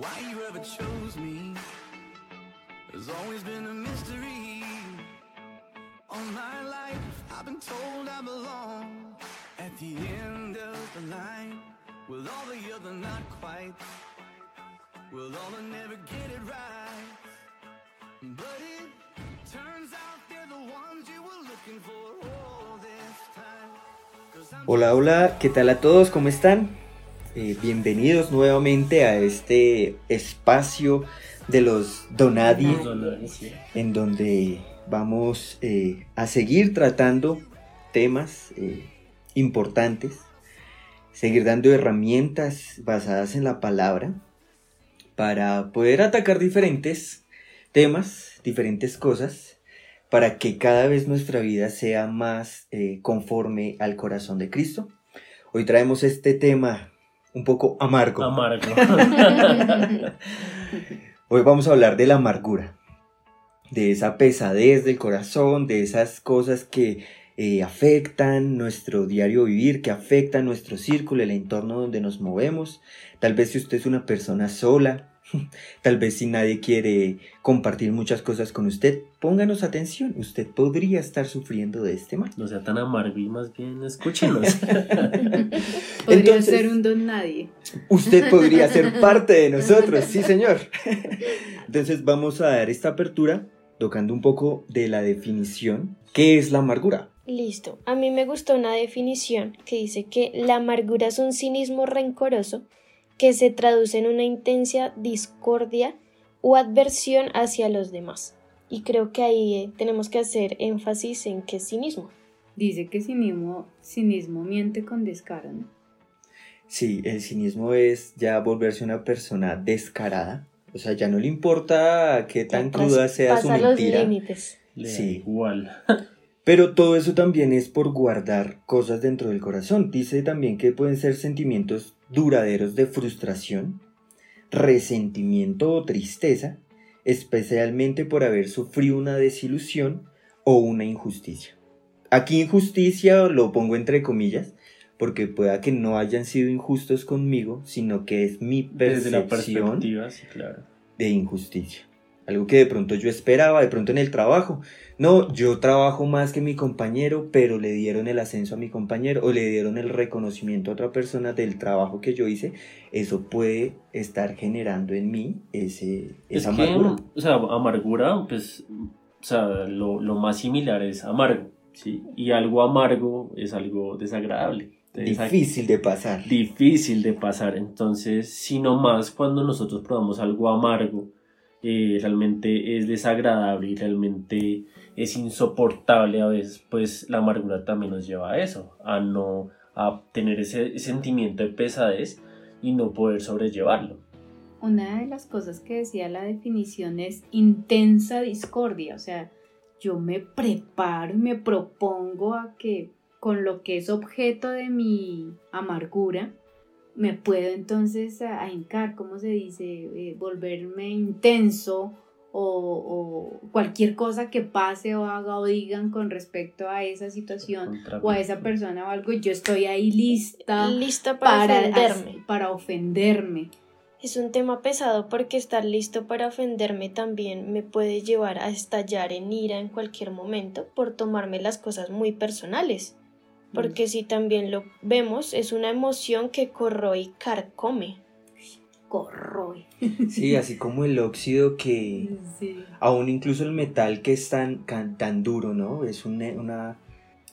Why you ever chose me has always been a mystery. All my life, I've been told I belong at the end of the line with all the other not quite, with all never get it right. But it turns out they're the ones you were looking for all this time. Hola, hola, ¿qué tal a todos? ¿Cómo están? Eh, bienvenidos nuevamente a este espacio de los Donadi, en donde vamos eh, a seguir tratando temas eh, importantes, seguir dando herramientas basadas en la palabra para poder atacar diferentes temas, diferentes cosas, para que cada vez nuestra vida sea más conforme al corazón de Cristo. Hoy traemos este tema un poco amargo. Amargo. Hoy vamos a hablar de la amargura, de esa pesadez del corazón, de esas cosas que eh, afectan nuestro diario vivir, que afectan nuestro círculo, el entorno donde nos movemos. Tal vez si usted es una persona sola, tal vez si nadie quiere compartir muchas cosas con usted, pónganos atención, usted podría estar sufriendo de este mal. no sea tan amargo y más bien escúchenos. Podría Entonces- ser un don nadie. Usted podría ser parte de nosotros, sí señor. Entonces vamos a dar esta apertura tocando un poco de la definición. ¿Qué es la amargura? Listo. A mí me gustó una definición que dice que la amargura es un cinismo rencoroso que se traduce en una intensa discordia o adversión hacia los demás. Y creo que ahí eh, tenemos que hacer énfasis en qué es cinismo. Dice que cinismo, cinismo miente con descaro, ¿no? Sí, el cinismo es ya volverse una persona descarada. O sea, ya no le importa qué tan cruda sea su pasa los mentira. límites. Le Sí. igual. Pero todo eso también es por guardar cosas dentro del corazón. Dice también que pueden ser sentimientos duraderos de frustración, resentimiento o tristeza, especialmente por haber sufrido una desilusión o una injusticia. Aquí injusticia lo pongo entre comillas, porque pueda que no hayan sido injustos conmigo, sino que es mi Desde la percepción perspectiva, sí, claro. de injusticia. Algo que de pronto yo esperaba, de pronto en el trabajo. No, yo trabajo más que mi compañero, pero le dieron el ascenso a mi compañero o le dieron el reconocimiento a otra persona del trabajo que yo hice. Eso puede estar generando en mí ese, Es esa que, amargura. o sea, amargura, pues, o sea, lo, lo más similar es amargo, ¿sí? Y algo amargo es algo desagradable. Es Difícil de pasar. difícil de pasar. Entonces, si no más cuando nosotros probamos algo amargo, eh, realmente es desagradable y realmente es insoportable a veces, pues la amargura también nos lleva a eso, a no a tener ese sentimiento de pesadez y no poder sobrellevarlo. Una de las cosas que decía la definición es intensa discordia, o sea, yo me preparo y me propongo a que con lo que es objeto de mi amargura, me puedo entonces a, a hincar, ¿cómo se dice? Eh, volverme intenso o, o cualquier cosa que pase o haga o digan con respecto a esa situación o a esa persona o algo, yo estoy ahí lista Lista para, para, ofenderme. para ofenderme. Es un tema pesado porque estar listo para ofenderme también me puede llevar a estallar en ira en cualquier momento por tomarme las cosas muy personales. Porque si también lo vemos, es una emoción que corroe y carcome. Corroe. Sí, así como el óxido que... Sí. Aún incluso el metal que es tan, tan duro, ¿no? Es un, una,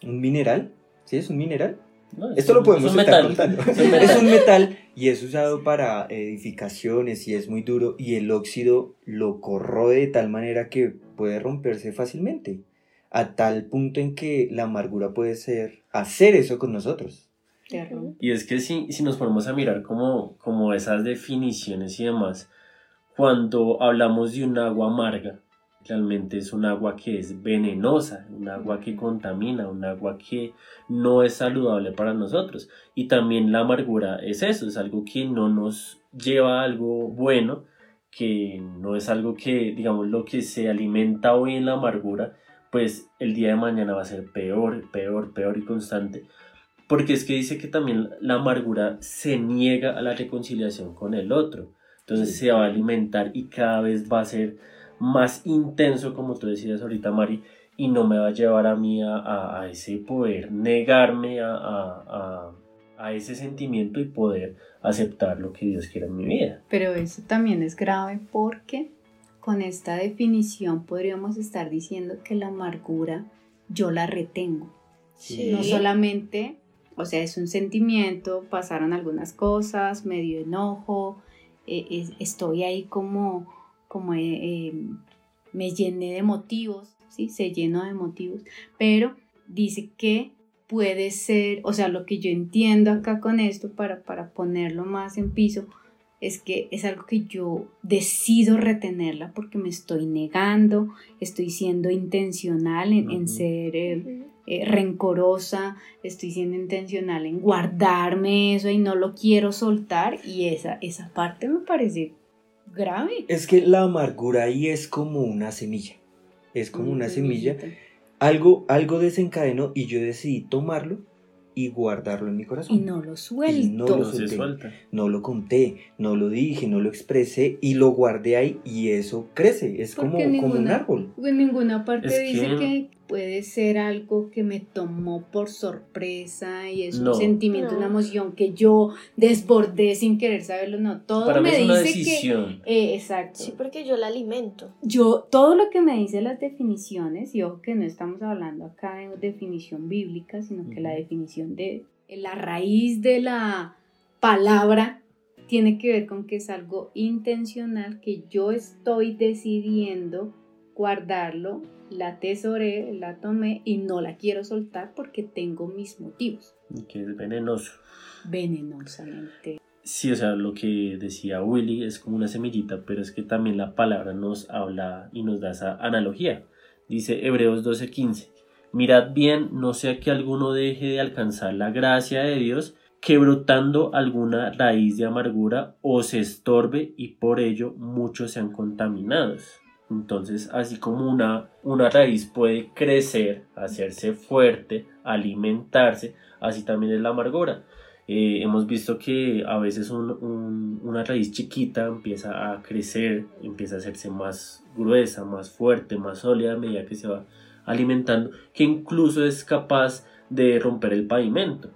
un mineral. ¿Sí? ¿Es un mineral? No, es Esto lo podemos es un estar metal. contando. Es un Es metal. un metal y es usado para edificaciones y es muy duro y el óxido lo corroe de tal manera que puede romperse fácilmente. A tal punto en que la amargura puede ser hacer eso con nosotros. Y es que si, si nos ponemos a mirar como, como esas definiciones y demás, cuando hablamos de un agua amarga, realmente es un agua que es venenosa, un agua que contamina, un agua que no es saludable para nosotros. Y también la amargura es eso, es algo que no nos lleva a algo bueno, que no es algo que, digamos, lo que se alimenta hoy en la amargura, pues el día de mañana va a ser peor, peor, peor y constante. Porque es que dice que también la amargura se niega a la reconciliación con el otro. Entonces se va a alimentar y cada vez va a ser más intenso, como tú decías ahorita, Mari, y no me va a llevar a mí a, ese poder negarme a, a, a, ese sentimiento y poder aceptar lo que Dios quiere en mi vida. Pero eso también es grave porque con esta definición podríamos estar diciendo que la amargura yo la retengo. No solamente, o sea, es un sentimiento, pasaron algunas cosas, medio enojo, eh, estoy ahí como, como eh, eh, me llené de motivos, ¿sí? Se llenó de motivos, pero dice que puede ser, o sea, lo que yo entiendo acá con esto para, para ponerlo más en piso, es que es algo que yo decido retenerla porque me estoy negando, estoy siendo intencional en, ser eh, eh, rencorosa, estoy siendo intencional en guardarme eso y no lo quiero soltar y esa, esa parte me parece grave. Es que la amargura ahí es como una semilla, es como una semilla, algo, algo desencadenó y yo decidí tomarlo y guardarlo en mi corazón. Y no lo suelto. no lo suelté, no lo conté, no lo dije, no lo expresé y lo guardé ahí y eso crece, es como, como un árbol. En ninguna parte dice que puede ser algo que me tomó por sorpresa y es un sentimiento, una emoción que yo desbordé sin querer saberlo, no, todo me dice que eh, exacto. Sí, porque yo la alimento. Yo todo lo que me dice las definiciones, y ojo que no estamos hablando acá de definición bíblica, sino que la definición de la raíz de la palabra tiene que ver con que es algo intencional que yo estoy decidiendo guardarlo la tesoré, la tomé y no la quiero soltar porque tengo mis motivos. Que es venenoso. Venenosamente. Sí, o sea, lo que decía Willy es como una semillita, pero es que también la palabra nos habla y nos da esa analogía. Dice Hebreos 12:15, mirad bien, no sea que alguno deje de alcanzar la gracia de Dios, que brotando alguna raíz de amargura os estorbe y por ello muchos sean contaminados. Entonces, así como una, una raíz puede crecer, hacerse fuerte, alimentarse, así también es la amargura. Eh, hemos visto que a veces una raíz chiquita empieza a crecer, empieza a hacerse más gruesa, más fuerte, más sólida a medida que se va alimentando, que incluso es capaz de romper el pavimento.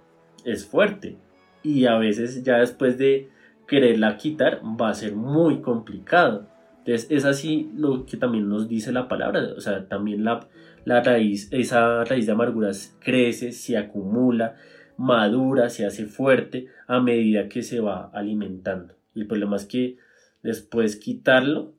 Es fuerte. Y a veces ya después de quererla quitar va a ser muy complicado. Entonces es así lo que también nos dice la palabra, o sea, también la, la raíz, esa raíz de amarguras crece, se acumula, madura, se hace fuerte a medida que se va alimentando. El problema es que después quitarlo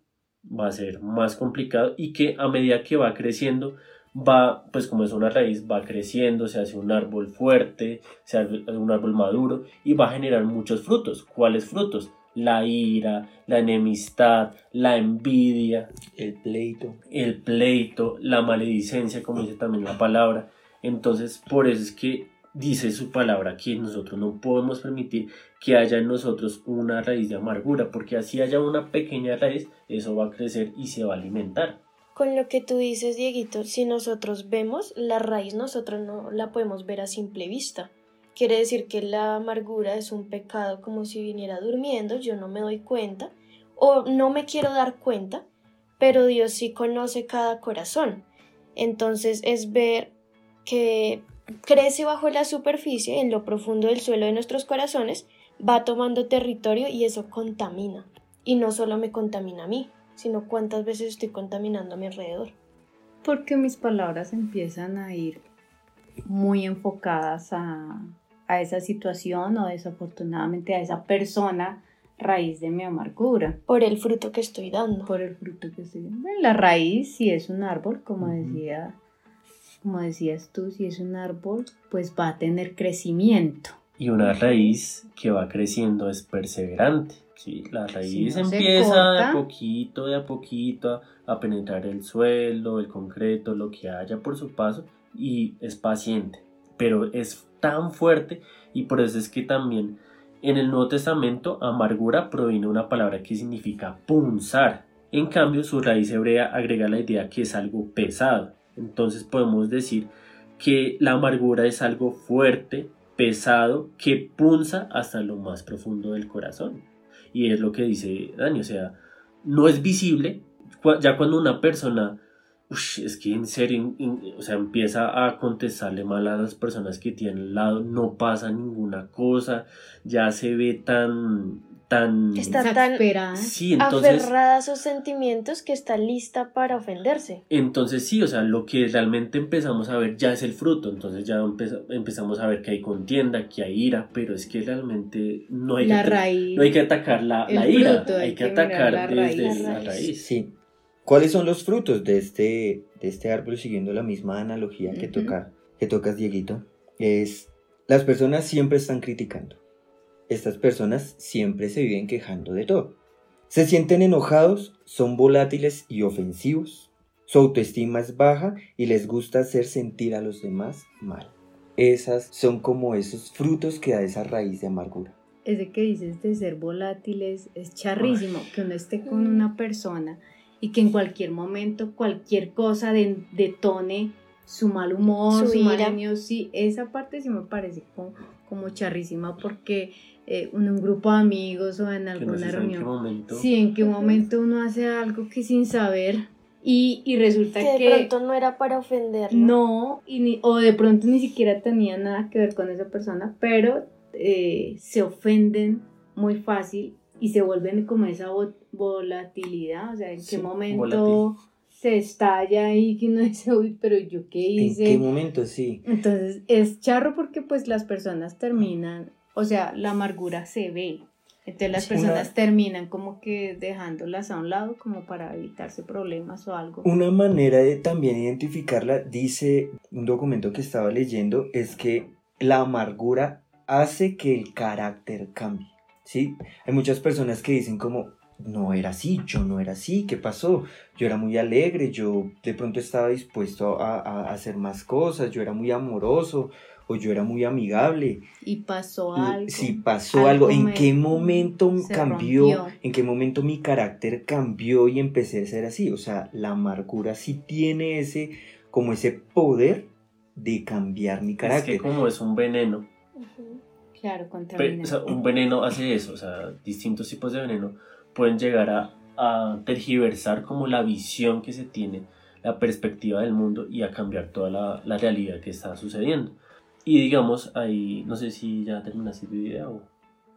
va a ser más complicado y que a medida que va creciendo va, pues como es una raíz, va creciendo, se hace un árbol fuerte, se hace un árbol maduro y va a generar muchos frutos. ¿Cuáles frutos? La ira, la enemistad, la envidia, el pleito, el pleito, la maledicencia, como dice también la palabra. Entonces, por eso es que dice su palabra que nosotros no podemos permitir que haya en nosotros una raíz de amargura, porque así haya una pequeña raíz, eso va a crecer y se va a alimentar. Con lo que tú dices, Dieguito, si nosotros vemos la raíz, nosotros no la podemos ver a simple vista. Quiere decir que la amargura es un pecado como si viniera durmiendo, yo no me doy cuenta o no me quiero dar cuenta, pero Dios sí conoce cada corazón. Entonces es ver que crece bajo la superficie, en lo profundo del suelo de nuestros corazones, va tomando territorio y eso contamina. Y no solo me contamina a mí, sino cuántas veces estoy contaminando a mi alrededor. Porque mis palabras empiezan a ir muy enfocadas a, a esa situación o desafortunadamente a esa persona raíz de mi amargura. Por el fruto que estoy dando. Por el fruto que estoy dando. La raíz, si es un árbol, como decía, como decías tú, si es un árbol, pues va a tener crecimiento. Y una raíz que va creciendo es perseverante. ¿sí? La raíz empieza de a poquito, de a poquito a penetrar el suelo, el concreto, lo que haya por su paso y es paciente pero es tan fuerte y por eso es que también en el Nuevo Testamento amargura proviene una palabra que significa punzar. En cambio, su raíz hebrea agrega la idea que es algo pesado. Entonces podemos decir que la amargura es algo fuerte, pesado, que punza hasta lo más profundo del corazón. Y es lo que dice Dani, o sea, no es visible. Ya cuando una persona, es que en serio, o sea, empieza a contestarle mal a las personas que tienen al lado, no pasa ninguna cosa, ya se ve tan tan está tan aferrada a sus sentimientos que está lista para ofenderse. Entonces sí, o sea, lo que realmente empezamos a ver ya es el fruto, entonces ya empezamos a ver que hay contienda, que hay ira, pero es que realmente no hay, que, no hay que atacar la, ira, hay, que, atacar desde la raíz. Sí. ¿Cuáles son los frutos de este, de este árbol siguiendo la misma analogía que, toca, que tocas, Dieguito? Es, las personas siempre están criticando estas personas siempre se viven quejando de todo. Se sienten enojados, son volátiles y ofensivos. Su autoestima es baja y les gusta hacer sentir a los demás mal. Esas son como esos frutos que da esa raíz de amargura. Ese que dices de ser volátiles es charrísimo, que uno esté con una persona y que en cualquier momento cualquier cosa detone su mal humor, su, mal genio, sí, esa parte sí me parece como, como charrísima porque eh, en un grupo de amigos o en alguna reunión. En qué momento. Sí, en qué momento uno hace algo que sin saber y, y resulta que, que... de pronto no era para ofender. No, y ni, o de pronto ni siquiera tenía nada que ver con esa persona, pero eh, se ofenden muy fácil y se vuelven como esa volatilidad, o sea, en qué momento... se estalla y que uno dice, uy, pero yo qué hice. ¿En qué momento? Sí. Entonces es charro porque pues las personas terminan o sea, la amargura se ve. Entonces las personas terminan como que dejándolas a un lado como para evitarse problemas o algo. Una manera de también identificarla, dice un documento que estaba leyendo, es que la amargura hace que el carácter cambie. ¿Sí? Hay muchas personas que dicen como, no era así, yo no era así, ¿qué pasó? Yo era muy alegre, yo de pronto estaba dispuesto a, a hacer más cosas, yo era muy amoroso, o yo era muy amigable. Y pasó algo. Si pasó algo, ¿en qué momento cambió? ¿En qué momento mi carácter cambió y empecé a ser así? O sea, la amargura sí tiene ese, como ese poder de cambiar mi carácter. Es que como es un veneno. Claro, un veneno hace eso, o sea, distintos tipos de veneno pueden llegar a, a tergiversar como la visión que se tiene la perspectiva del mundo y a cambiar toda la, la realidad que está sucediendo. Y digamos, ahí, no sé si ya terminaste tu video.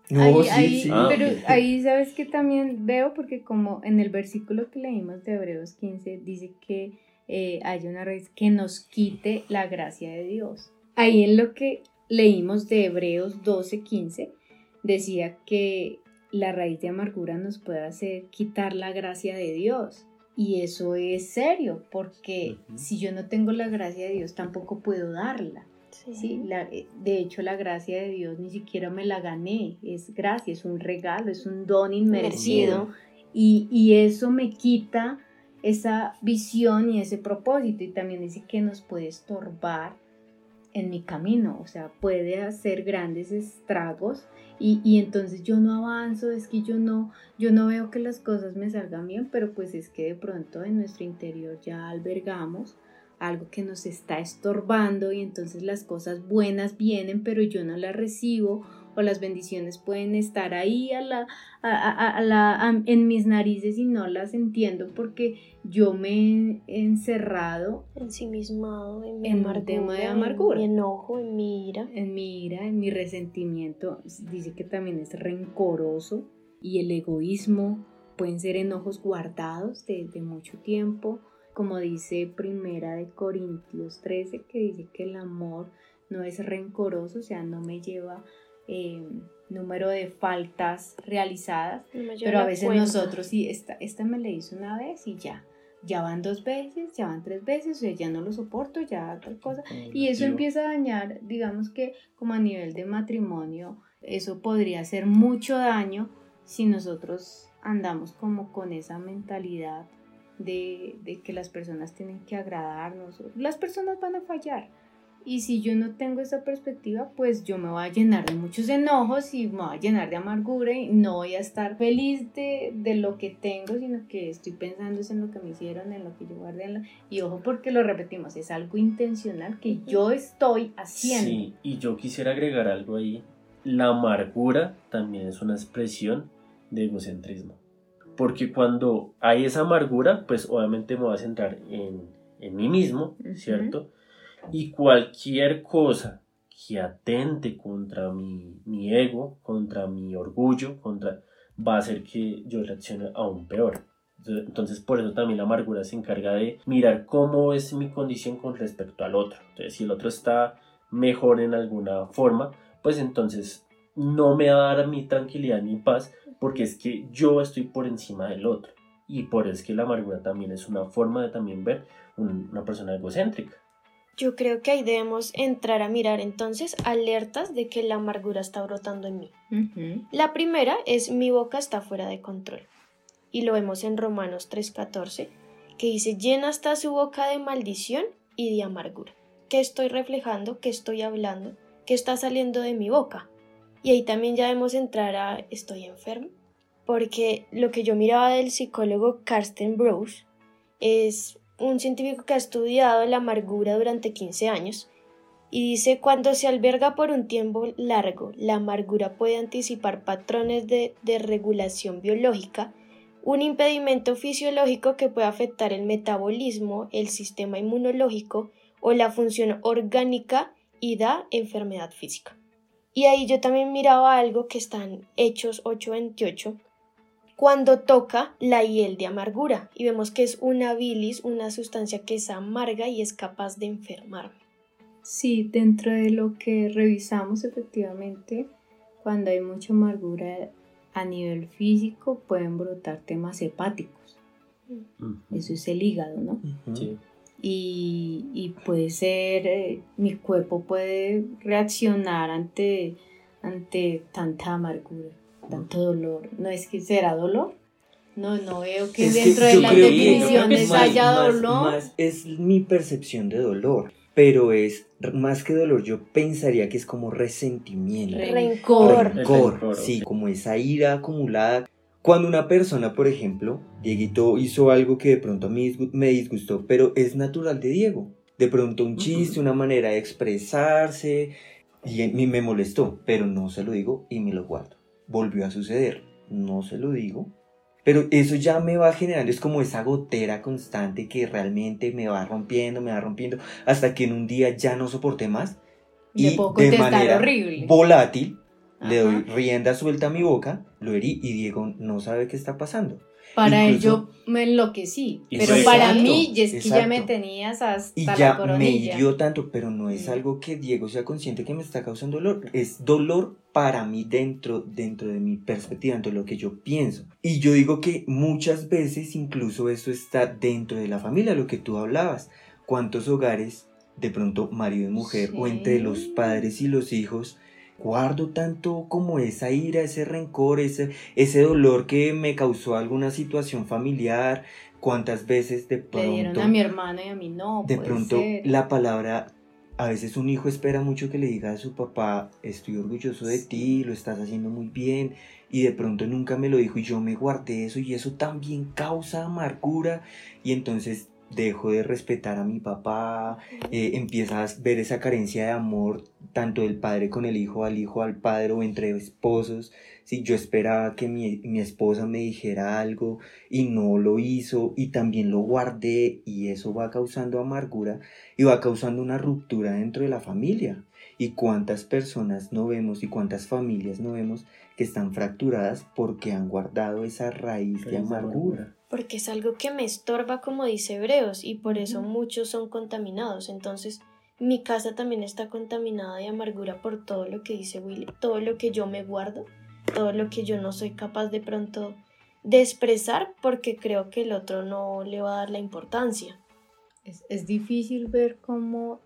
No, ahí, sí, ah, Pero ahí sabes que también veo, porque como en el versículo que leímos de Hebreos 15, dice que eh, hay una raíz que nos quite la gracia de Dios. Ahí en lo que leímos de Hebreos 12, 15, decía que la raíz de amargura nos puede hacer quitar la gracia de Dios. Y eso es serio, porque si yo no tengo la gracia de Dios, tampoco puedo darla. Sí. La, eh, de hecho, la gracia de Dios ni siquiera me la gané, es gracia, es un regalo, es un don inmerecido y, y, eso me quita esa visión y ese propósito y también dice que nos puede estorbar en mi camino, o sea, puede hacer grandes estragos y, y, entonces yo no avanzo, es que yo no, yo no veo que las cosas me salgan bien, pero pues es que de pronto en nuestro interior ya albergamos algo que nos está estorbando y entonces las cosas buenas vienen pero yo no las recibo o las bendiciones pueden estar ahí a la, a, la, en mis narices y no las entiendo porque yo me he encerrado ensimismado en mi en tema de amargura, en mi enojo, en mi ira, en mi ira, en mi resentimiento. Dice que también es rencoroso y el egoísmo. Pueden ser enojos guardados desde mucho tiempo. Como dice Primera de Corintios 13, que dice que el amor no es rencoroso, o sea, no me lleva eh, número de faltas realizadas, pero a veces nosotros, sí, esta, esta me la hizo una vez y ya, ya van dos veces, ya van tres veces, o sea, ya no lo soporto, ya tal cosa, y eso empieza a dañar, digamos que como a nivel de matrimonio, eso podría hacer mucho daño si nosotros andamos como con esa mentalidad de, que las personas tienen que agradarnos. Las personas van a fallar. Y si yo no tengo esa perspectiva, pues yo me voy a llenar de muchos enojos y me voy a llenar de amargura y no voy a estar feliz de, lo que tengo, sino que estoy pensando en lo que me hicieron, en lo que yo guardé. Y ojo porque lo repetimos, es algo intencional que yo estoy haciendo. Sí, y yo quisiera agregar algo ahí. La amargura también es una expresión de egocentrismo. Porque cuando hay esa amargura, pues obviamente me voy a centrar en, en mí mismo, ¿cierto? Y cualquier cosa que atente contra mi, mi, ego, contra mi orgullo, contra, va a hacer que yo reaccione aún peor. Entonces, por eso también la amargura se encarga de mirar cómo es mi condición con respecto al otro. Entonces, si el otro está mejor en alguna forma, pues entonces no me va a dar mí tranquilidad ni paz porque es que yo estoy por encima del otro. Y por eso es que la amargura también es una forma de también ver una persona egocéntrica. Yo creo que ahí debemos entrar a mirar entonces alertas de que la amargura está brotando en mí. La primera es mi boca está fuera de control. Y lo vemos en Romanos 3:14, que dice, llena está su boca de maldición y de amargura. ¿Qué estoy reflejando? ¿Qué estoy hablando? ¿Qué está saliendo de mi boca? Y ahí también ya debemos entrar a estoy enfermo. Porque lo que yo miraba del psicólogo Karsten Brose es un científico que ha estudiado la amargura durante 15 años y dice cuando se alberga por un tiempo largo, la amargura puede anticipar patrones de, de regulación biológica, un impedimento fisiológico que puede afectar el metabolismo, el sistema inmunológico o la función orgánica y da enfermedad física. Y ahí yo también miraba algo que está en Hechos 828, cuando toca la hiel de amargura y vemos que es una bilis, una sustancia que es amarga y es capaz de enfermarme. Sí, dentro de lo que revisamos efectivamente, cuando hay mucha amargura a nivel físico pueden brotar temas hepáticos. Eso es el hígado, ¿no? Sí. Y, y, puede ser, eh, mi cuerpo puede reaccionar ante, ante tanta amargura tanto dolor. No es que será dolor. No, no veo que dentro de las definiciones haya dolor. es mi percepción de dolor, pero es más que dolor, yo pensaría que es como resentimiento. Rencor. Rencor, sí, como esa ira acumulada. Cuando una persona, por ejemplo, Dieguito hizo algo que de pronto a mí me disgustó, pero es natural de Diego. De pronto un chiste, una manera de expresarse, y a mí me molestó, pero no se lo digo y me lo guardo volvió a suceder. No se lo digo. Pero eso ya me va generando, es como esa gotera constante que realmente me va rompiendo, me va rompiendo, hasta que en un día ya no soporté más. Y de manera horrible. volátil, le doy rienda suelta a mi boca, lo herí y Diego no sabe qué está pasando. Para él yo me enloquecí, pero para mí es que ya me tenías hasta y ya me hirió tanto, pero no es algo que Diego sea consciente que me está causando dolor, es dolor para mí dentro, dentro de mi perspectiva, dentro de lo que yo pienso. Y yo digo que muchas veces incluso eso está dentro de la familia, lo que tú hablabas. ¿Cuántos hogares, de pronto marido y mujer, o entre los padres y los hijos, guardo tanto como esa ira, ese rencor, ese, ese dolor que me causó alguna situación familiar, cuántas veces de pronto... Le dieron a mi hermana y a mí no. De pronto la palabra, a veces un hijo espera mucho que le diga a su papá, estoy orgulloso de ti, lo estás haciendo muy bien, y de pronto nunca me lo dijo y yo me guardé eso y eso también causa amargura. Y entonces dejo de respetar a mi papá, eh, empiezas a ver esa carencia de amor tanto del padre con el hijo, al hijo al padre o entre esposos. Si yo esperaba que mi, mi, esposa me dijera algo y no lo hizo y también lo guardé y eso va causando amargura y va causando una ruptura dentro de la familia. Y cuántas personas no vemos y cuántas familias no vemos que están fracturadas porque han guardado esa raíz de amargura porque es algo que me estorba como dice Hebreos y por eso muchos son contaminados. Entonces mi casa también está contaminada de amargura por todo lo que dice Willy, todo lo que yo me guardo, todo lo que yo no soy capaz de pronto de expresar porque creo que el otro no le va a dar la importancia. Es, es difícil ver cómo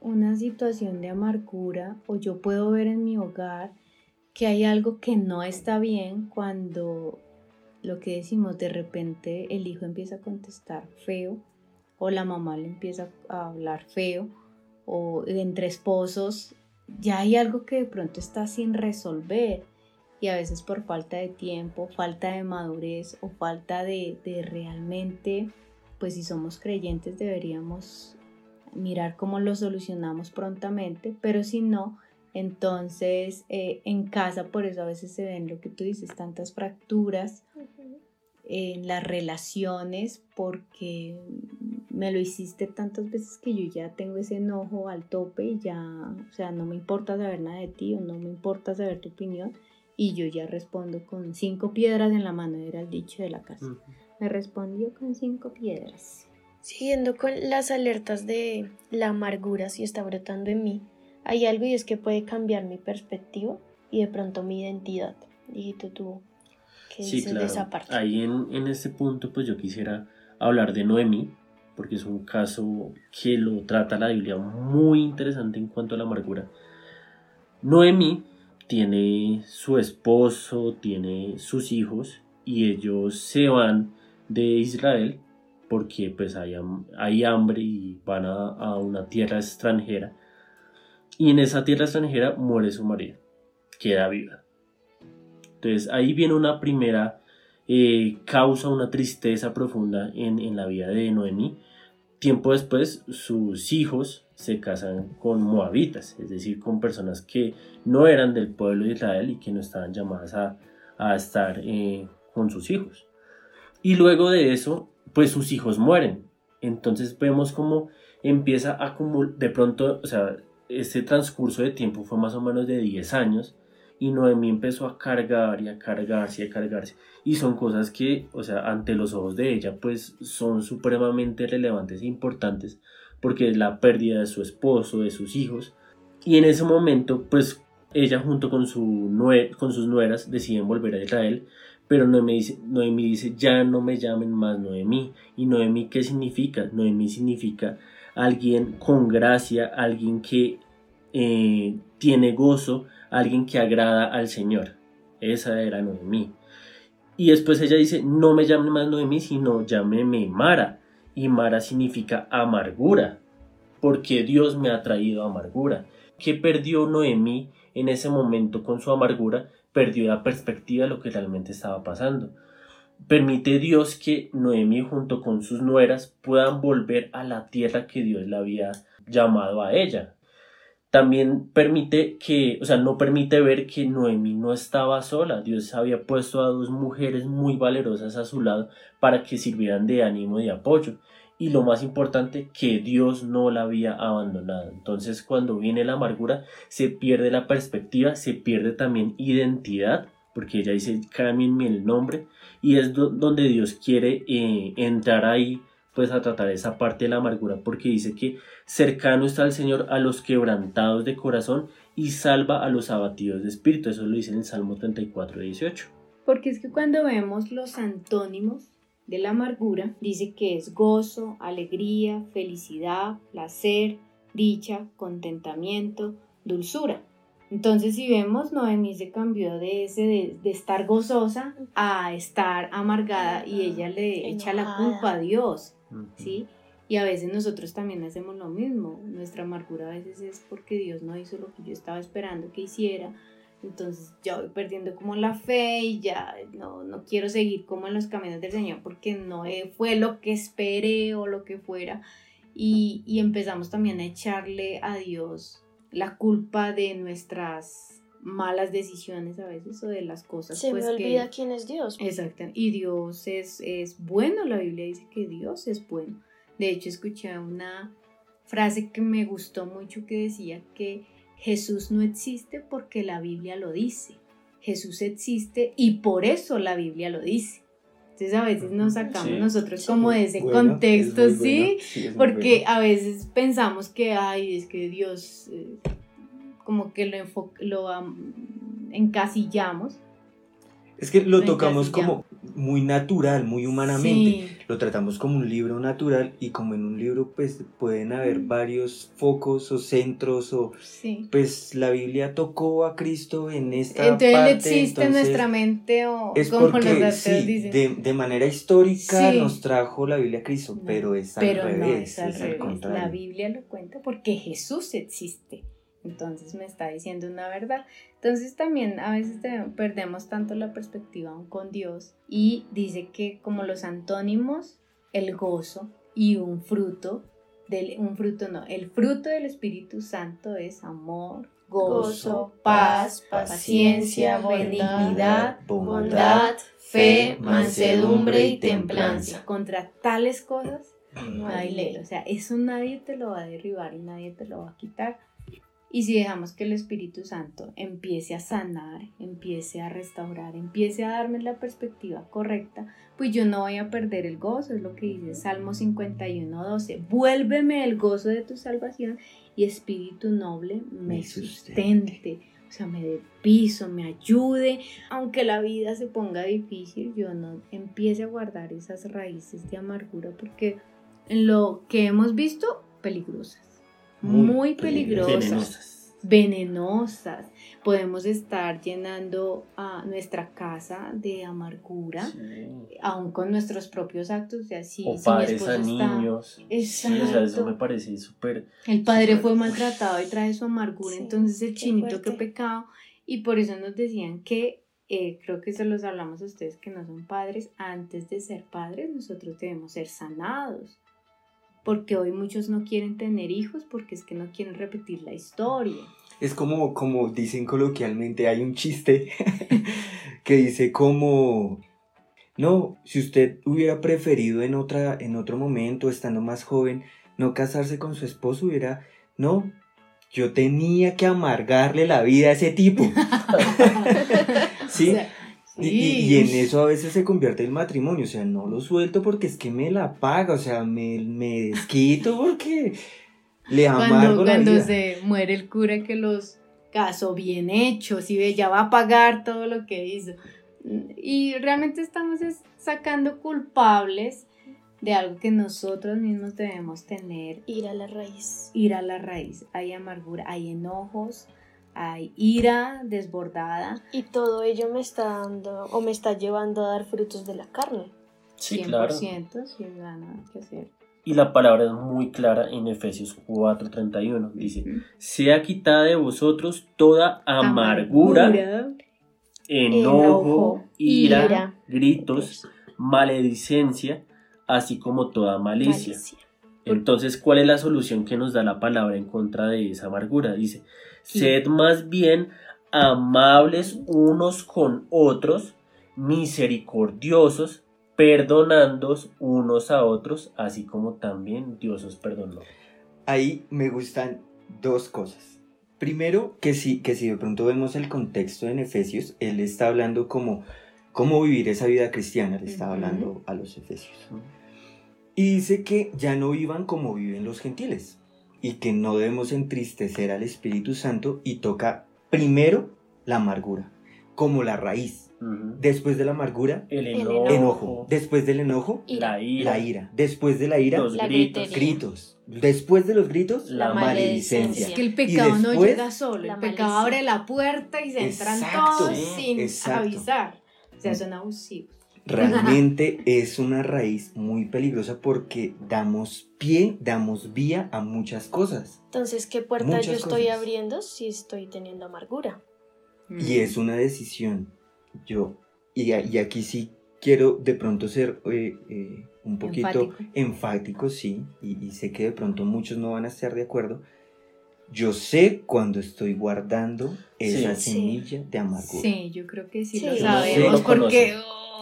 una situación de amargura o yo puedo ver en mi hogar que hay algo que no está bien cuando lo que decimos, de repente el hijo empieza a contestar feo o la mamá le empieza a hablar feo o entre esposos ya hay algo que de pronto está sin resolver. Y a veces por falta de tiempo, falta de madurez o falta de, de realmente, pues si somos creyentes deberíamos mirar cómo lo solucionamos prontamente, pero si no, Entonces, eh, en casa, por eso a veces se ven lo que tú dices, tantas fracturas en las relaciones, porque me lo hiciste tantas veces que yo ya tengo ese enojo al tope y ya, o sea, no me importa saber nada de ti o no me importa saber tu opinión y yo ya respondo con cinco piedras en la mano, era el dicho de la casa. Me respondió con cinco piedras. Siguiendo con las alertas de la amargura si está brotando en mí, hay algo y es que puede cambiar mi perspectiva y de pronto mi identidad. Dijiste tú, ¿qué dices de esa parte? Ahí en, en este punto pues yo quisiera hablar de Noemí, porque es un caso que lo trata la Biblia muy interesante en cuanto a la amargura. Noemí tiene su esposo, tiene sus hijos y ellos se van de Israel porque pues hay, hay hambre y van a, a, una tierra extranjera y en esa tierra extranjera muere su marido, queda viva. Entonces ahí viene una primera eh, causa, una tristeza profunda en, la vida de Noemí. Tiempo después sus hijos se casan con moabitas, es decir, con personas que no eran del pueblo de Israel y que no estaban llamadas a, estar eh, con sus hijos. Y luego de eso, pues sus hijos mueren. Entonces vemos cómo empieza a como de pronto, o sea, este transcurso de tiempo fue más o menos de 10 años y Noemí empezó a cargar y a cargarse y a cargarse y son cosas que, o sea, ante los ojos de ella pues son supremamente relevantes e importantes porque es la pérdida de su esposo, de sus hijos y en ese momento pues ella junto con, su con sus nueras deciden volver a Israel pero Noemí dice, Noemí dice, ya no me llamen más Noemí. ¿Y Noemí qué significa? Noemí significa alguien con gracia, alguien que eh, tiene gozo, alguien que agrada al Señor. Esa era Noemí. Y después ella dice, no me llame más Noemí, sino llámeme Mara. Y Mara significa amargura, porque Dios me ha traído amargura. ¿Qué perdió Noemí en ese momento con su amargura? Perdió la perspectiva de lo que realmente estaba pasando. Permite Dios que Noemí junto con sus nueras puedan volver a la tierra que Dios le había llamado a ella. También permite que, o sea, no permite ver que Noemí no estaba sola. Dios había puesto a dos mujeres muy valerosas a su lado para que sirvieran de ánimo y apoyo. Y lo más importante, que Dios no la había abandonado. Entonces, cuando viene la amargura, se pierde la perspectiva, se pierde también identidad porque ella dice, cámbienme el nombre, y es donde Dios quiere eh, entrar ahí, pues a tratar esa parte de la amargura, porque dice que cercano está el Señor a los quebrantados de corazón y salva a los abatidos de espíritu, eso lo dice en el Salmo 34, 18. Porque es que cuando vemos los antónimos de la amargura, dice que es gozo, alegría, felicidad, placer, dicha, contentamiento, dulzura. Entonces, si vemos, Noemí se cambió de ese de, estar gozosa a estar amargada y ella le echa la culpa a Dios, ¿sí? Y a veces nosotros también hacemos lo mismo. Nuestra amargura a veces es porque Dios no hizo lo que yo estaba esperando que hiciera. Entonces ya voy perdiendo como la fe y ya no, no quiero seguir como en los caminos del Señor porque no fue lo que esperé o lo que fuera. Y, y empezamos también a echarle a Dios la culpa de nuestras malas decisiones a veces o de las cosas. Se pues, me olvida quién es Dios. Exacto. Y Dios es, es bueno. La Biblia dice que Dios es bueno. De hecho, escuché una frase que me gustó mucho que decía que Jesús no existe porque la Biblia lo dice. Jesús existe y por eso la Biblia lo dice. Entonces a veces nos sacamos nosotros como de ese contexto, ¿sí? Porque a veces pensamos que, ay, es que Dios, eh, como que lo, lo encasillamos. Es que lo tocamos como muy natural, muy humanamente. Lo tratamos como un libro natural y como en un libro pues pueden haber varios focos o centros o pues la Biblia tocó a Cristo en esta entonces, parte. existe en nuestra mente o es como porque, sí, De, de, manera histórica nos trajo la Biblia a Cristo, pero es al revés. No, es al revés. la Biblia lo cuenta porque Jesús existe. Entonces me está diciendo una verdad. Entonces también a veces perdemos tanto la perspectiva con Dios y dice que como los antónimos, el gozo y un fruto, del, un fruto no, el fruto del Espíritu Santo es amor, gozo, paz, paciencia, benignidad, bondad, fe, mansedumbre y templanza. Contra tales cosas no hay ley. O sea, eso nadie te lo va a derribar y nadie te lo va a quitar. Y si dejamos que el Espíritu Santo empiece a sanar, empiece a restaurar, empiece a darme la perspectiva correcta, pues yo no voy a perder el gozo, es lo que dice Salmo 51, 12. Vuélveme el gozo de tu salvación y Espíritu noble me, sustente. O sea, me dé piso, me ayude. Aunque la vida se ponga difícil, yo no empiece a guardar esas raíces de amargura porque en lo que hemos visto, peligrosas muy, peligrosas, venenosas. Podemos estar llenando a nuestra casa de amargura, aún con nuestros propios actos, de así. O padres a niños. Exacto. eso me parece súper. El padre fue maltratado y trae su amargura, entonces el chinito, qué pecado. Y por eso nos decían que eh, creo que se los hablamos a ustedes que no son padres, antes de ser padres nosotros debemos ser sanados porque hoy muchos no quieren tener hijos porque es que no quieren repetir la historia. Es como, como dicen coloquialmente, hay un chiste que dice como, no, si usted hubiera preferido en, otra, en otro momento, estando más joven, no casarse con su esposo, hubiera, no, yo tenía que amargarle la vida a ese tipo. ¿Sí? Y, en eso a veces se convierte el matrimonio, o sea, no lo suelto porque es que me la paga, o sea, me, me desquito porque le amargo cuando, cuando se muere el cura que los casó bien hechos y ya va a pagar todo lo que hizo. Y realmente estamos sacando culpables de algo que nosotros mismos debemos tener. Ir a la raíz. Ir a la raíz. Hay amargura, hay enojos, hay ira desbordada. Y todo ello me está dando o me está llevando a dar frutos de la carne. Sí, 100%, claro. sin nada que hacer. Y la palabra es muy clara en Efesios 4:31. Dice, sea quitada de vosotros toda amargura, enojo, ira, gritos, maledicencia, así como toda malicia. Entonces, ¿cuál es la solución que nos da la palabra en contra de esa amargura? Dice, Sed más bien amables unos con otros, misericordiosos, perdonándos unos a otros, así como también Dios os perdonó. Ahí me gustan dos cosas. Primero, que si, que si de pronto vemos el contexto en Efesios, él está hablando como cómo vivir esa vida cristiana, le está hablando a los Efesios. Y dice que ya no vivan como viven los gentiles y que no debemos entristecer al Espíritu Santo y toca primero la amargura, como la raíz. Después de la amargura, el enojo. Después del enojo, la ira. La ira. Después de la ira, los gritos. gritos. Después de los gritos, la, maledicencia. Es que el pecado no llega solo. El pecado abre la puerta y se entran todos sin avisar. O sea, son abusivos realmente es una raíz muy peligrosa porque damos pie, damos vía a muchas cosas. Entonces, ¿qué puerta yo estoy abriendo si estoy teniendo amargura? Y es una decisión. Yo, y, aquí sí quiero de pronto ser eh, eh, un poquito enfático, sí, y, sé que de pronto muchos no van a estar de acuerdo. Yo sé cuando estoy guardando esa semilla de amargura. Sí, yo creo que sí, lo sabemos porque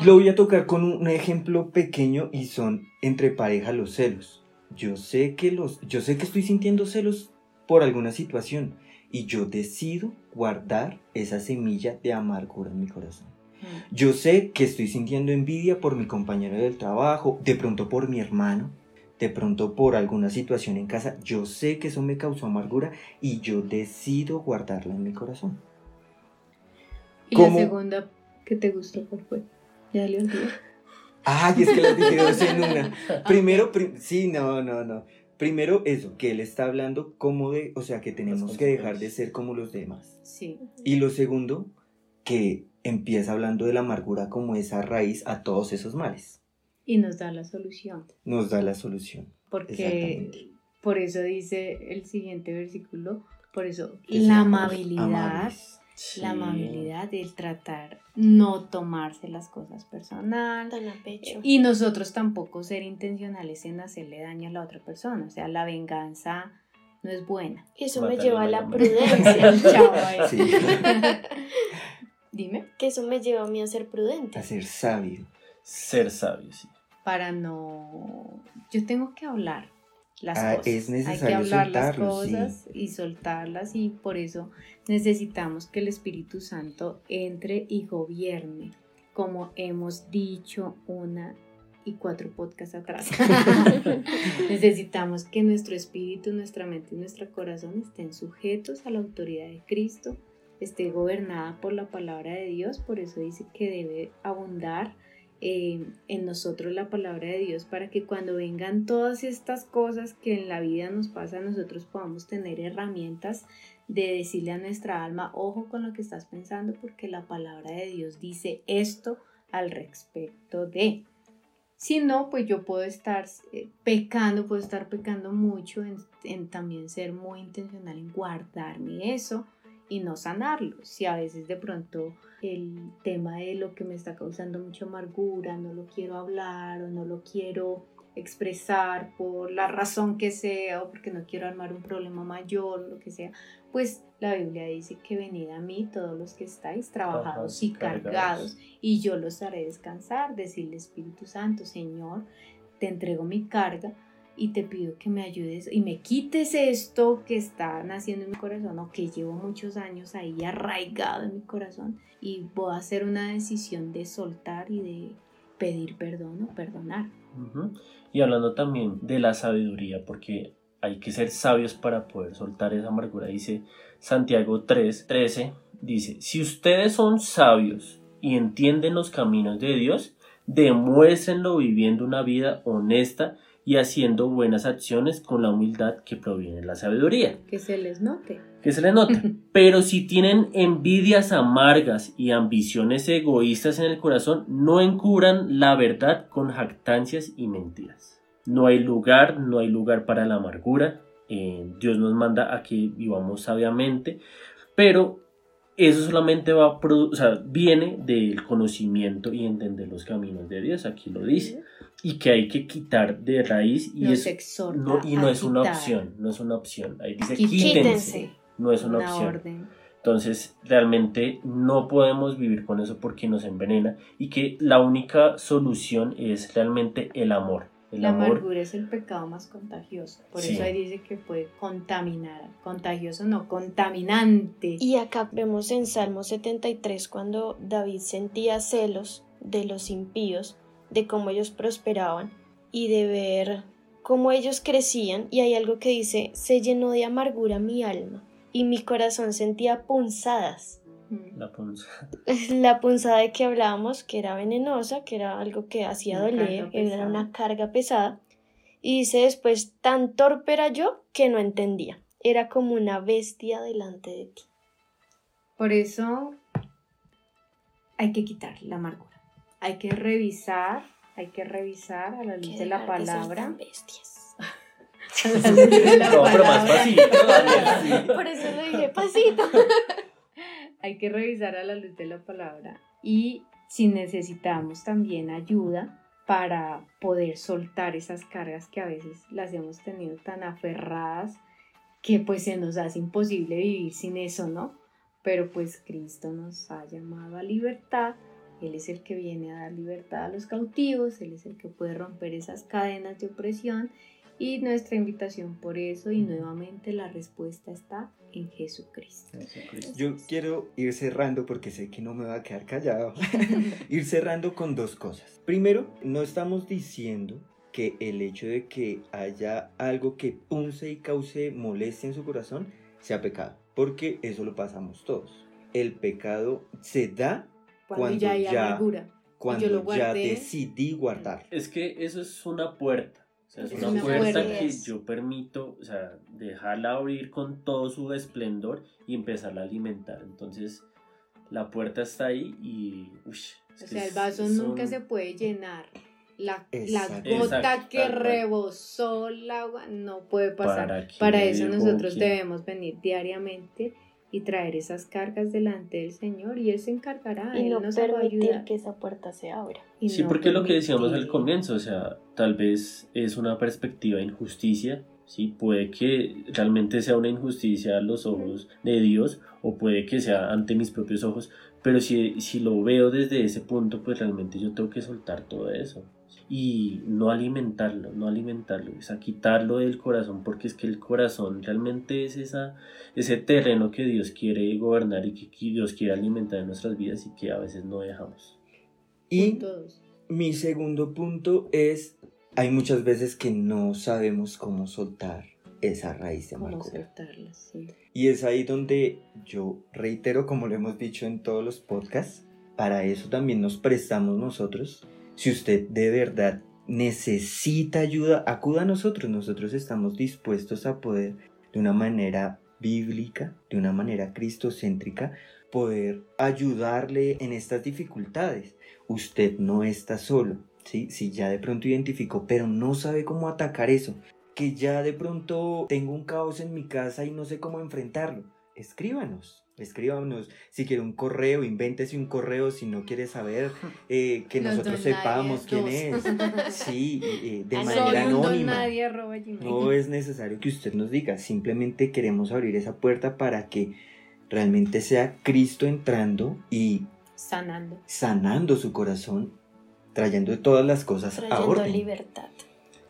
lo voy a tocar con un ejemplo pequeño y son entre pareja los celos. Yo sé que los, yo sé que estoy sintiendo celos por alguna situación y yo decido guardar esa semilla de amargura en mi corazón. Mm. Yo sé que estoy sintiendo envidia por mi compañero del trabajo, de pronto por mi hermano, de pronto por alguna situación en casa. Yo sé que eso me causó amargura y yo decido guardarla en mi corazón. ¿Y la segunda que te gustó por fue? Ya le olvidé. Ay, es que las dije dos en una. Primero, sí, no, no, no. Primero eso, que él está hablando como de, o sea, que tenemos que dejar de ser como los demás. Sí. Y lo segundo, que empieza hablando de la amargura como esa raíz a todos esos males. Y nos da la solución. Nos da la solución. Porque por eso dice el siguiente versículo, por eso la amabilidad la amabilidad, el tratar, no tomarse las cosas personal. pecho. Y nosotros tampoco ser intencionales en hacerle daño a la otra persona. O sea, la venganza no es buena. Eso me lleva a la prudencia. Chao. Sí, Dime. que eso me lleva a mí a ser prudente. a ser sabio. Ser sabio, sí. Para no... Yo tengo que hablar las Ah, cosas. es Hay que necesario hablar las sí. cosas y soltarlas y por eso necesitamos que el Espíritu Santo entre y gobierne, como hemos dicho una y cuatro podcasts atrás. Necesitamos que nuestro espíritu, nuestra mente y nuestro corazón estén sujetos a la autoridad de Cristo, esté gobernada por la palabra de Dios, por eso dice que debe abundar eh, en nosotros la palabra de Dios para que cuando vengan todas estas cosas que en la vida nos pasa, nosotros podamos tener herramientas de decirle a nuestra alma, ojo con lo que estás pensando, porque la palabra de Dios dice esto al respecto de. Si no, pues yo puedo estar eh, pecando, puedo estar pecando mucho en también ser muy intencional en guardarme eso y no sanarlo. Si a veces de pronto el tema de lo que me está causando mucha amargura, no lo quiero hablar o no lo quiero expresar por la razón que sea o porque no quiero armar un problema mayor, lo que sea, pues la Biblia dice que venid a mí todos los que estáis trabajados y Trabajados y cargados y yo los haré descansar, decirle Espíritu Santo, Señor, te entrego mi carga y te pido que me ayudes y me quites esto que está naciendo en mi corazón o que llevo muchos años ahí arraigado en mi corazón y voy a hacer una decisión de soltar y de pedir perdón o perdonar. Y hablando también de la sabiduría, porque hay que ser sabios para poder soltar esa amargura, dice Santiago 3, 13, dice, si ustedes son sabios y entienden los caminos de Dios, demuéstrenlo viviendo una vida honesta y haciendo buenas acciones con la humildad que proviene de la sabiduría. Que se les note. que se les nota. Pero si tienen envidias amargas y ambiciones egoístas en el corazón, no encubran la verdad con jactancias y mentiras. No hay lugar, no hay lugar para la amargura. Eh, Dios nos manda a que vivamos sabiamente, pero eso solamente va a o sea, viene del conocimiento y entender los caminos de Dios, aquí lo dice, y que hay que quitar de raíz y Nos es no, y no es una opción, no es una opción. Ahí dice Quítense. quítense, no es una, Una opción. orden. Entonces, realmente no podemos vivir con eso porque nos envenena y que la única solución es realmente el amor. El La amor, amargura es el pecado más contagioso. Por Sí. eso ahí dice que puede contaminar. Contagioso no, contaminante. Y acá vemos en Salmo 73 cuando David sentía celos de los impíos, de cómo ellos prosperaban y de ver cómo ellos crecían. Y hay algo que dice, se llenó de amargura mi alma y mi corazón sentía punzadas. La punza. La punzada de que hablábamos, que era venenosa, que era algo que hacía Una doler, era una carga pesada. Y dice después, tan torpe era yo que no entendía. Era como una bestia delante de ti. Por eso hay que quitar la amargura. Hay que revisar, hay que revisar a la luz de la de palabra. bestias. la No, pero más todavía. Por eso lo dije pasito. Hay que revisar a la luz de la palabra y si necesitamos también ayuda para poder soltar esas cargas que a veces las hemos tenido tan aferradas que pues se nos hace imposible vivir sin eso, ¿no? Pero pues Cristo nos ha llamado a libertad, Él es el que viene a dar libertad a los cautivos, Él es el que puede romper esas cadenas de opresión y nuestra invitación por eso y nuevamente la respuesta está en Jesucristo. Yo quiero ir cerrando porque sé que no me va a quedar callado. ir cerrando con dos cosas. Primero, no estamos diciendo que el hecho de que haya algo que punce y cause molestia en su corazón sea pecado, porque eso lo pasamos todos. El pecado se da Cuando, Cuando ya hay ya- amargura. cuando lo ya decidí guardar. Es que eso es una puerta. O sea, es, Es una, una puerta, puerta. que yo permito, o sea, dejarla abrir con todo su esplendor y empezarla a alimentar. Entonces, la puerta está ahí y... uy, O sea, el vaso son- nunca se puede llenar. La, la gota Exacto, que rebosó el agua no puede pasar. ¿Para eso nosotros debemos venir diariamente y traer esas cargas delante del Señor y Él se encargará. y Él no nos va a permitir ayudar. que esa puerta se abra. Y Sí, no porque lo que decíamos al permitir. comienzo, o sea, tal vez es una perspectiva de injusticia ¿sí? Puede que realmente sea una injusticia a los ojos de Dios o puede que sea ante mis propios ojos, pero si, si lo veo desde ese punto, pues realmente yo tengo que soltar todo eso. Y no alimentarlo, no alimentarlo, o sea, quitarlo del corazón, porque es que el corazón realmente es esa, ese terreno que Dios quiere gobernar y que Dios quiere alimentar en nuestras vidas y que a veces no dejamos. Y mi segundo punto es, hay muchas veces que no sabemos cómo soltar esa raíz de amargura. Y es ahí donde yo reitero, como lo hemos dicho en todos los podcasts, para eso también nos prestamos nosotros. Si usted de verdad necesita ayuda, acuda a nosotros. Nosotros estamos dispuestos a poder, de una manera bíblica, de una manera cristocéntrica, poder ayudarle en estas dificultades. Usted no está solo. ¿sí? Si ya de pronto identificó, pero no sabe cómo atacar eso, que ya de pronto tengo un caos en mi casa y no sé cómo enfrentarlo, escríbanos. Escríbanos, si quiere un correo, invéntese un correo si no quiere saber, eh, que nosotros sepamos quién es. Sí, eh, de manera anónima. No es necesario que usted nos diga, simplemente queremos abrir esa puerta para que realmente sea Cristo entrando y sanando, sanando su corazón, trayendo todas las cosas a orden. libertad.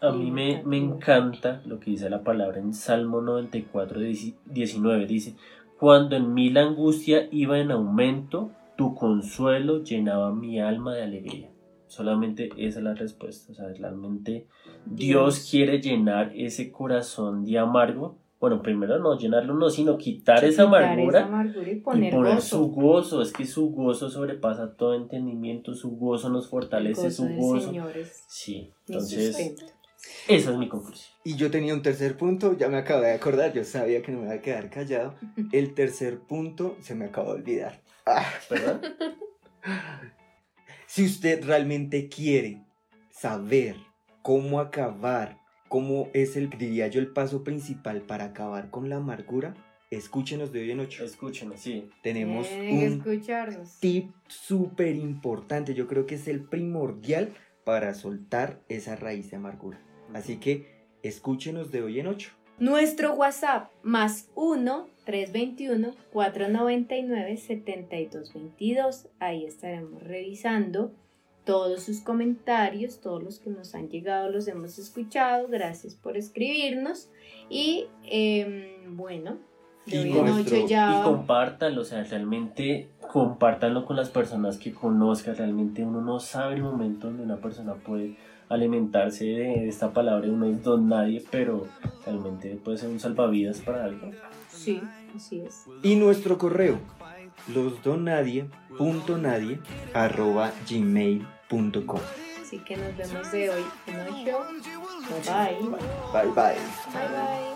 A mí me, me, encanta lo que dice la palabra en Salmo 94, 19. Dice, cuando en mí la angustia iba en aumento, tu consuelo llenaba mi alma de alegría. Solamente esa es la respuesta. O sea, realmente Dios, quiere llenar ese corazón de amargo. Bueno, primero no llenarlo, no, sino quitar, esa, amargura y poner, su gozo. Es que su gozo sobrepasa todo entendimiento, su gozo nos fortalece, su gozo. Sí, entonces esa es mi conclusión. Y yo tenía un tercer punto, ya me acabo de acordar, yo sabía que no me iba a quedar callado. El tercer punto se me acabó de olvidar. Ah, ¿Perdón? si usted realmente quiere saber cómo acabar, cómo es el, diría yo, el paso principal para acabar con la amargura, escúchenos de hoy en ocho. Escúchenos, sí. Tenemos un tip súper importante, yo creo que es el primordial para soltar esa raíz de amargura. Así que escúchenos de hoy en 8. Nuestro WhatsApp más 1 321 499 7222. Ahí estaremos revisando todos sus comentarios, todos los que nos han llegado los hemos escuchado. Gracias por escribirnos. Y em, bueno, y, y compártanlo, o sea, realmente compártanlo con las personas que conozcan. Realmente uno no sabe el momento donde una persona puede alimentarse de esta palabra, uno es don nadie, pero realmente puede ser un salvavidas para algo. Sí, así es. Y nuestro correo, losdonnadie.nadie arroba gmail.com. Así que nos vemos de hoy en show. Bye bye. Bye bye. Bye bye.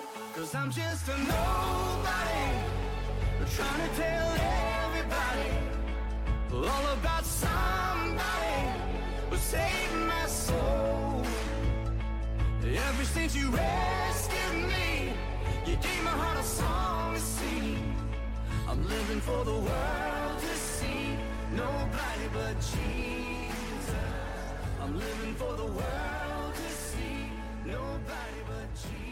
Ever since you rescued me, you gave my heart a song to sing. I'm living for the world to see, nobody but Jesus. I'm living for the world to see, nobody but Jesus.